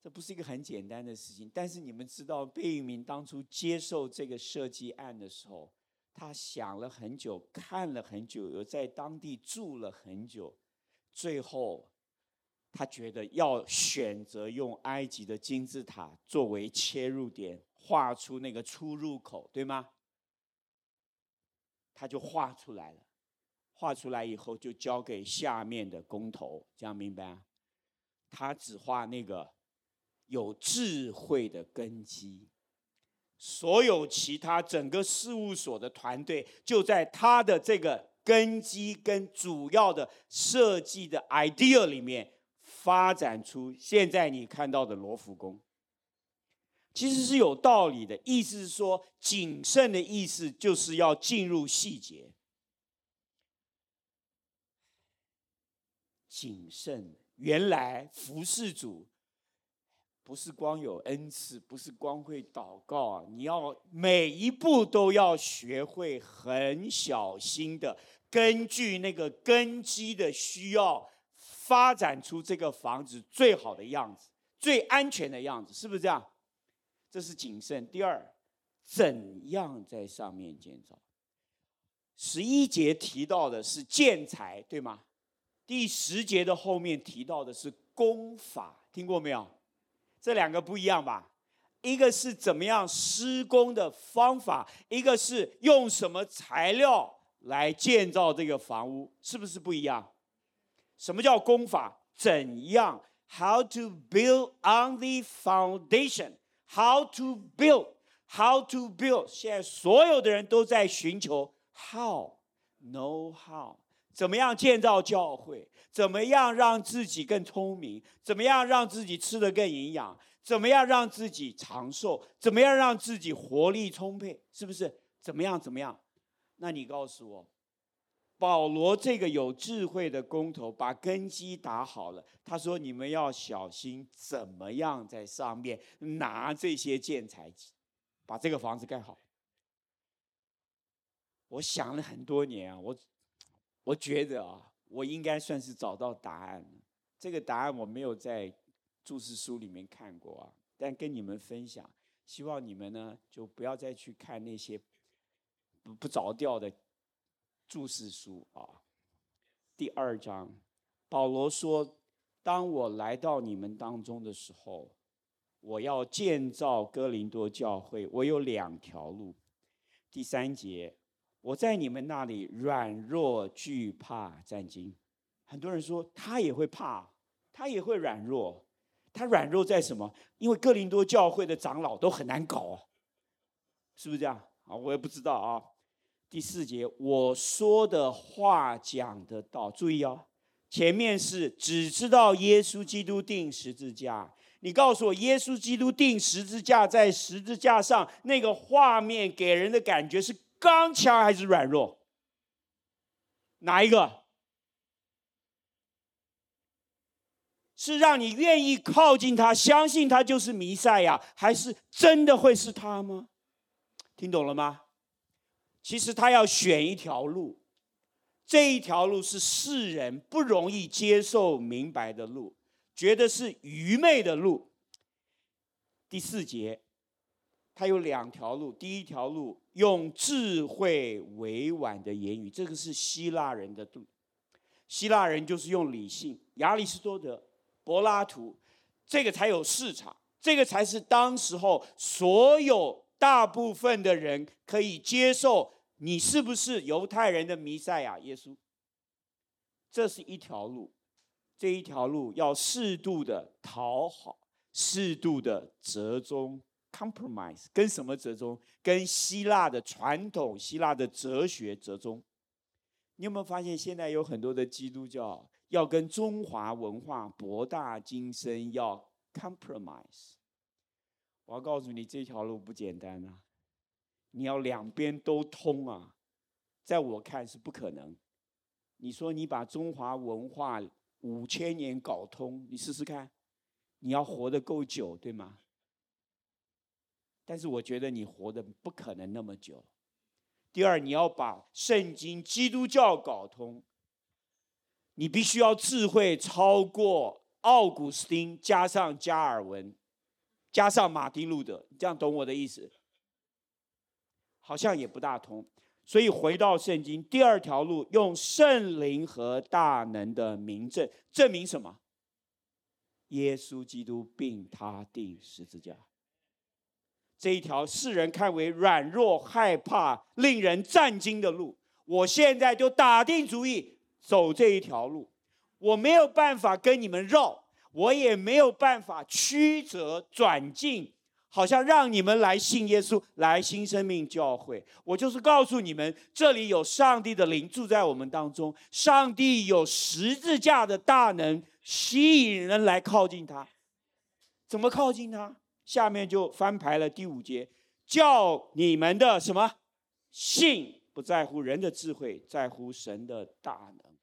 这不是一个很简单的事情，但是你们知道，贝聿铭当初接受这个设计案的时候，他想了很久，看了很久，又在当地住了很久，最后他觉得要选择用埃及的金字塔作为切入点，画出那个出入口，对吗？他就画出来了，画出来以后就交给下面的工头，这样明白？他只画那个。有智慧的根基，所有其他整个事务所的团队就在他的这个根基跟主要的设计的 idea 里面发展出现在你看到的罗浮宫。其实是有道理的，意思是说，谨慎的意思就是要进入细节，谨慎。原来服侍主。不是光有恩赐，不是光会祷告啊！你要每一步都要学会很小心的，根据那个根基的需要，发展出这个房子最好的样子、最安全的样子，是不是这样？这是谨慎。第二，怎样在上面建造？十一节提到的是建材，对吗？第十节的后面提到的是工法，听过没有？这两个不一样吧？一个是怎么样施工的方法，一个是用什么材料来建造这个房屋，是不是不一样？什么叫工法？怎样？How to build on the foundation? How to build? How to build? 现在所有的人都在寻求 how, know how，怎么样建造教会？怎么样让自己更聪明？怎么样让自己吃得更营养？怎么样让自己长寿？怎么样让自己活力充沛？是不是？怎么样？怎么样？那你告诉我，保罗这个有智慧的工头把根基打好了。他说：“你们要小心，怎么样在上面拿这些建材，把这个房子盖好。”我想了很多年啊，我我觉得啊。我应该算是找到答案了。这个答案我没有在注释书里面看过啊，但跟你们分享，希望你们呢就不要再去看那些不不着调的注释书啊。第二章，保罗说：“当我来到你们当中的时候，我要建造哥林多教会，我有两条路。”第三节，我在你们那里软弱、惧怕、战惊。很多人说他也会怕。他也会软弱，他软弱在什么？因为哥林多教会的长老都很难搞，是不是这样啊？我也不知道啊。第四节，我说的话讲得到，注意哦，前面是只知道耶稣基督钉十字架。你告诉我，耶稣基督钉十字架，在十字架上那个画面给人的感觉是刚强还是软弱？哪一个？是让你愿意靠近他，相信他就是弥赛亚，还是真的会是他吗？听懂了吗？其实他要选一条路，这一条路是世人不容易接受明白的路，觉得是愚昧的路。第四节，他有两条路，第一条路用智慧委婉的言语，这个是希腊人的路，希腊人就是用理性，亚里士多德。柏拉图，这个才有市场，这个才是当时候所有大部分的人可以接受你是不是犹太人的弥赛亚耶稣。这是一条路，这一条路要适度的讨好，适度的折中 （compromise）。跟什么折中？跟希腊的传统、希腊的哲学折中。你有没有发现，现在有很多的基督教？要跟中华文化博大精深，要 compromise。我要告诉你，这条路不简单啊！你要两边都通啊，在我看是不可能。你说你把中华文化五千年搞通，你试试看，你要活得够久，对吗？但是我觉得你活得不可能那么久。第二，你要把圣经基督教搞通。你必须要智慧超过奥古斯丁，加上加尔文，加上马丁路德，你这样懂我的意思？好像也不大通。所以回到圣经，第二条路用圣灵和大能的明证，证明什么？耶稣基督并他钉十字架。这一条世人看为软弱、害怕、令人战惊的路，我现在就打定主意。走这一条路，我没有办法跟你们绕，我也没有办法曲折转进，好像让你们来信耶稣，来新生命教会。我就是告诉你们，这里有上帝的灵住在我们当中，上帝有十字架的大能，吸引人来靠近他。怎么靠近他？下面就翻牌了，第五节，叫你们的什么信不在乎人的智慧，在乎神的大能。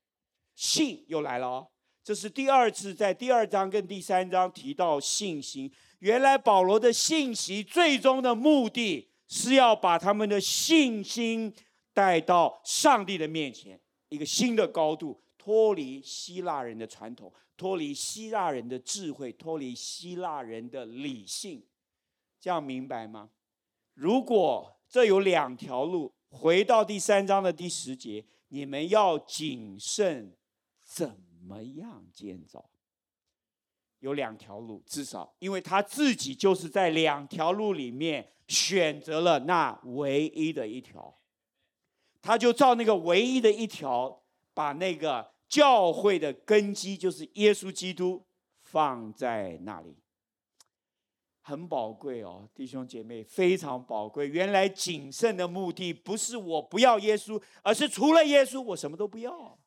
信又来了哦，这是第二次在第二章跟第三章提到信心。原来保罗的信息最终的目的是要把他们的信心带到上帝的面前，一个新的高度，脱离希腊人的传统，脱离希腊人的智慧，脱离希腊人的理性。这样明白吗？如果这有两条路，回到第三章的第十节，你们要谨慎。怎怎么样建造？有两条路，至少因为他自己就是在两条路里面选择了那唯一的一条，他就照那个唯一的一条，把那个教会的根基，就是耶稣基督放在那里，很宝贵哦，弟兄姐妹，非常宝贵。原来谨慎的目的不是我不要耶稣，而是除了耶稣，我什么都不要。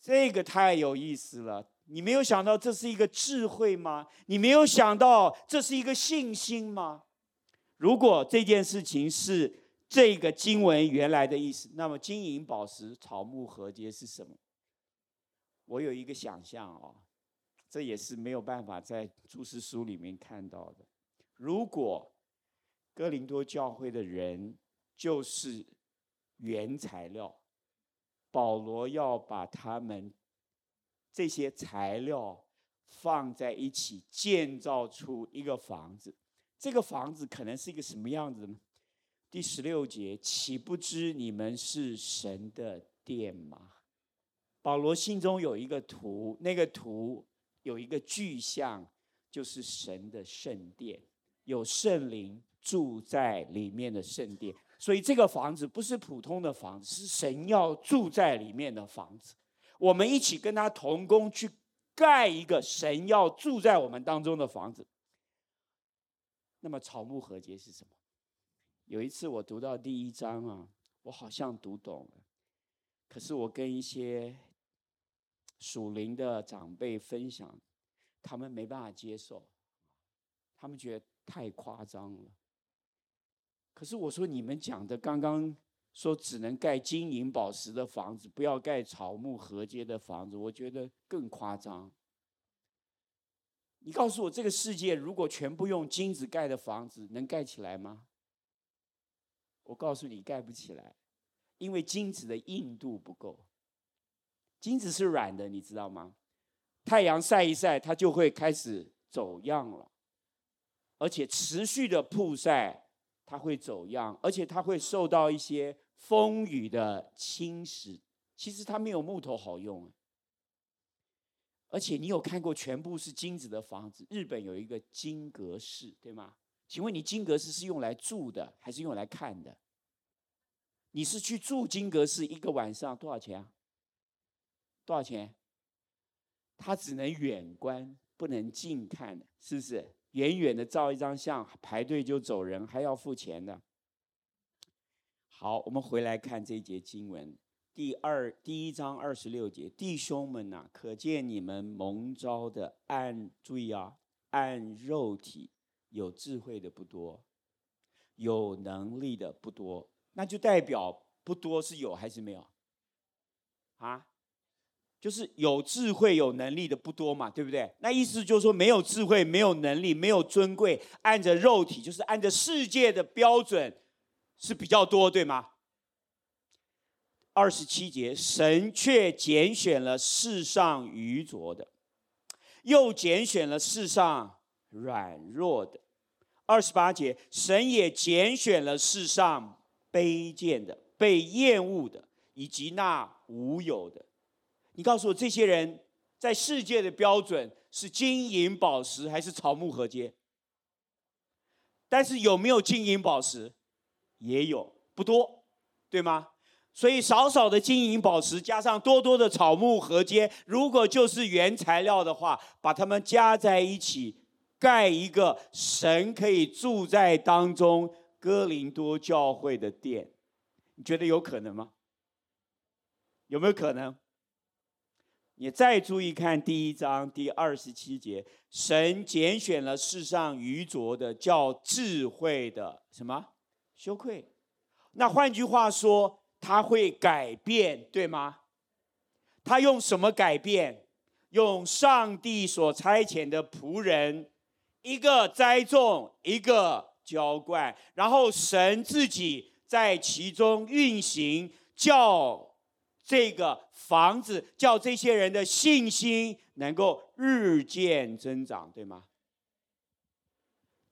这个太有意思了，你没有想到这是一个智慧吗？你没有想到这是一个信心吗？如果这件事情是这个经文原来的意思，那么金银宝石、草木禾秸是什么？我有一个想象哦，这也是没有办法在注释书里面看到的。如果哥林多教会的人就是原材料。保罗要把他们这些材料放在一起建造出一个房子。这个房子可能是一个什么样子呢？第十六节，岂不知你们是神的殿吗？保罗心中有一个图，那个图有一个具象，就是神的圣殿，有圣灵住在里面的圣殿。所以这个房子不是普通的房子，是神要住在里面的房子。我们一起跟他同工，去盖一个神要住在我们当中的房子。那么草木禾秸是什么？有一次我读到第一章啊，我好像读懂了，可是我跟一些属灵的长辈分享，他们没办法接受，他们觉得太夸张了。可是我说，你们讲的刚刚说只能盖金银宝石的房子，不要盖草木禾秸的房子，我觉得更夸张。你告诉我，这个世界如果全部用金子盖的房子，能盖起来吗？我告诉你，盖不起来，因为金子的硬度不够。金子是软的，你知道吗？太阳晒一晒，它就会开始走样了，而且持续的曝晒，它会走样，而且它会受到一些风雨的侵蚀。其实它没有木头好用。而且你有看过全部是金子的房子？日本有一个金阁寺，对吗？请问你金阁寺是用来住的还是用来看的？你是去住金阁寺一个晚上多少钱啊？多少钱？他只能远观，不能近看，是不是？远远的照一张相，排队就走人，还要付钱的。好，我们回来看这节经文，第二第一章二十六节，弟兄们呐、可见你们蒙召的按，注意啊，按肉体。有智慧的不多，有能力的不多，那就代表不多是有还是没有？啊，就是有智慧、有能力的不多嘛，对不对？那意思就是说，没有智慧、没有能力、没有尊贵，按着肉体，就是按着世界的标准是比较多，对吗？二十七节，神却拣选了世上愚拙的，又拣选了世上。软弱的，二十八节，神也拣选了世上卑贱的、被厌恶的，以及那无有的。你告诉我，这些人在世界的标准是金银宝石还是草木禾秸？但是有没有金银宝石？也有，不多，对吗？所以少少的金银宝石加上多多的草木禾秸，如果就是原材料的话，把它们加在一起。盖一个神可以住在当中哥林多教会的殿，你觉得有可能吗？有没有可能？你再注意看第一章第二十七节，神拣选了世上愚拙的，叫智慧的什么羞愧？那换句话说，他会改变，对吗？他用什么改变？用上帝所差遣的仆人。一个栽种，一个浇灌，然后神自己在其中运行，叫这个房子，叫这些人的信心能够日渐增长，对吗？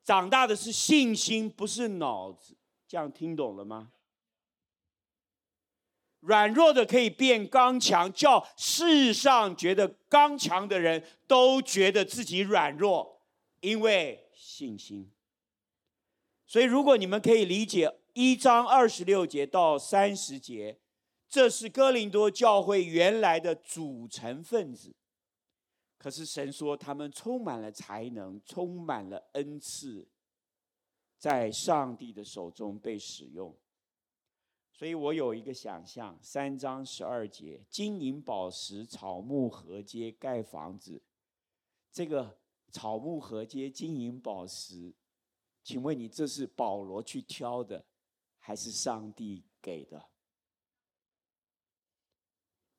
长大的是信心，不是脑子，这样听懂了吗？软弱的可以变刚强，叫世上觉得刚强的人都觉得自己软弱。因为信心，所以如果你们可以理解一章二十六节到三十节，这是哥林多教会原来的组成分子。可是神说他们充满了才能，充满了恩赐，在上帝的手中被使用。所以我有一个想象：三章十二节，金银宝石、草木禾秸盖房子，这个。草木禾秸、金银宝石，请问你这是保罗去挑的，还是上帝给的？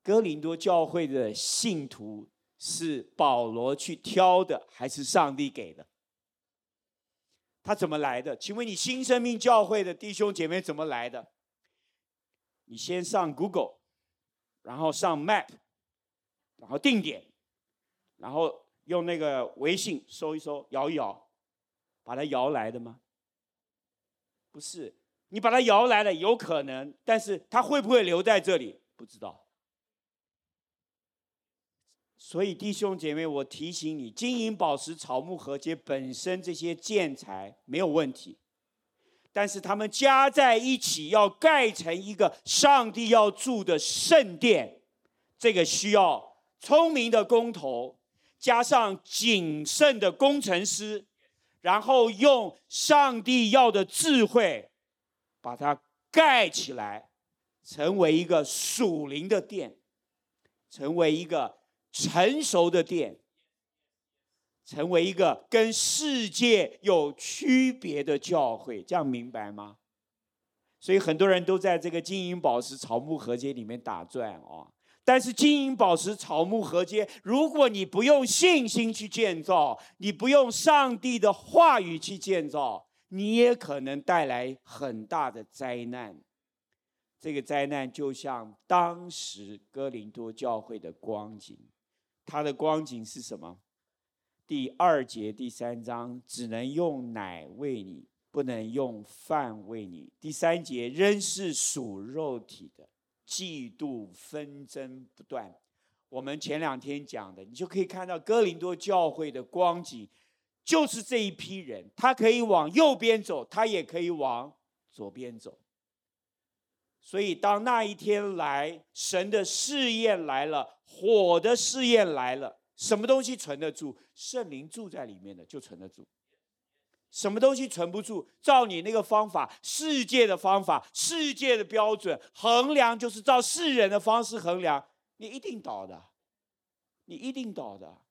哥林多教会的信徒是保罗去挑的，还是上帝给的？他怎么来的？请问你新生命教会的弟兄姐妹怎么来的？你先上 Google，然后上 Map，然后定点，然后用那个微信搜一搜，摇一摇，把它摇来的吗？不是，你把它摇来了有可能，但是它会不会留在这里？不知道。所以弟兄姐妹，我提醒你，金银宝石、草木禾秸本身这些建材没有问题，但是它们加在一起要盖成一个上帝要住的圣殿，这个需要聪明的工头，加上谨慎的工程师，然后用上帝要的智慧把它盖起来，成为一个属灵的殿，成为一个。成熟的殿，成为一个跟世界有区别的教会，这样明白吗？所以很多人都在这个金银宝石、草木禾秸里面打转哦。但是金银宝石、草木禾秸，如果你不用信心去建造，你不用上帝的话语去建造，你也可能带来很大的灾难。这个灾难就像当时哥林多教会的光景。他的光景是什么？第二节第三章，只能用奶喂你，不能用饭喂你。第三节仍是属肉体的，嫉妒纷争不断。我们前两天讲的，你就可以看到哥林多教会的光景，就是这一批人，他可以往右边走，他也可以往左边走。所以，当那一天来，神的试验来了。火的试验来了，什么东西存得住？圣灵住在里面的就存得住。什么东西存不住？照你那个方法，世界的方法，世界的标准衡量，就是照世人的方式衡量，你一定倒的，你一定倒的，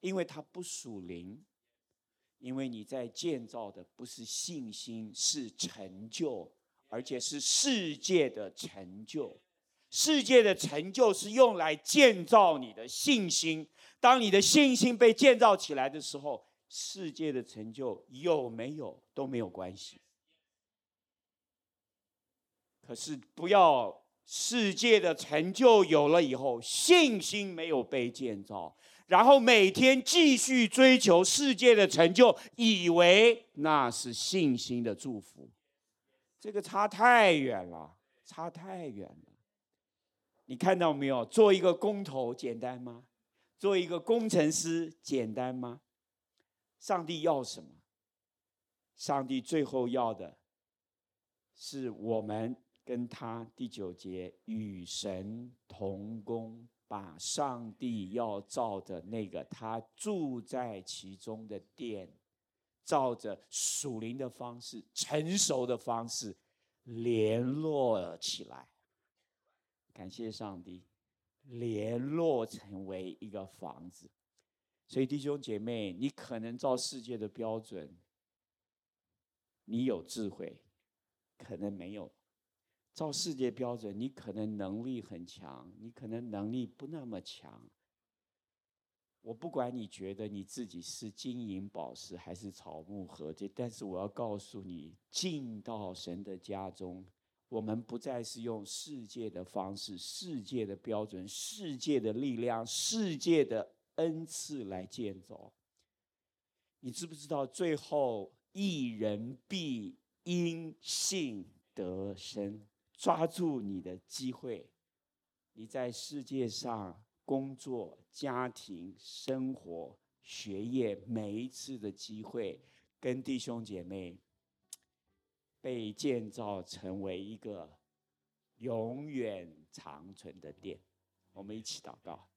因为它不属灵，因为你在建造的不是信心，是成就，而且是世界的成就。世界的成就是用来建造你的信心。当你的信心被建造起来的时候，世界的成就有没有都没有关系。可是不要世界的成就有了以后，信心没有被建造，然后每天继续追求世界的成就，以为那是信心的祝福，这个差太远了，差太远了。你看到没有？做一个工头简单吗？做一个工程师简单吗？上帝要什么？上帝最后要的是我们跟他第九节与神同工，把上帝要造的那个他住在其中的殿，照着属灵的方式、成熟的方式联络起来。感谢上帝，联络成为一个房子。所以弟兄姐妹，你可能照世界的标准，你有智慧，可能没有；照世界标准，你可能能力很强，你可能能力不那么强。我不管你觉得你自己是金银宝石还是草木禾秸，但是我要告诉你，进到神的家中。我们不再是用世界的方式、世界的标准、世界的力量、世界的恩赐来建造。你知不知道，最后一人必因信得生。抓住你的机会，你在世界上工作、家庭、生活、学业，每一次的机会，跟弟兄姐妹。被建造成为一个永远长存的殿，我们一起祷告。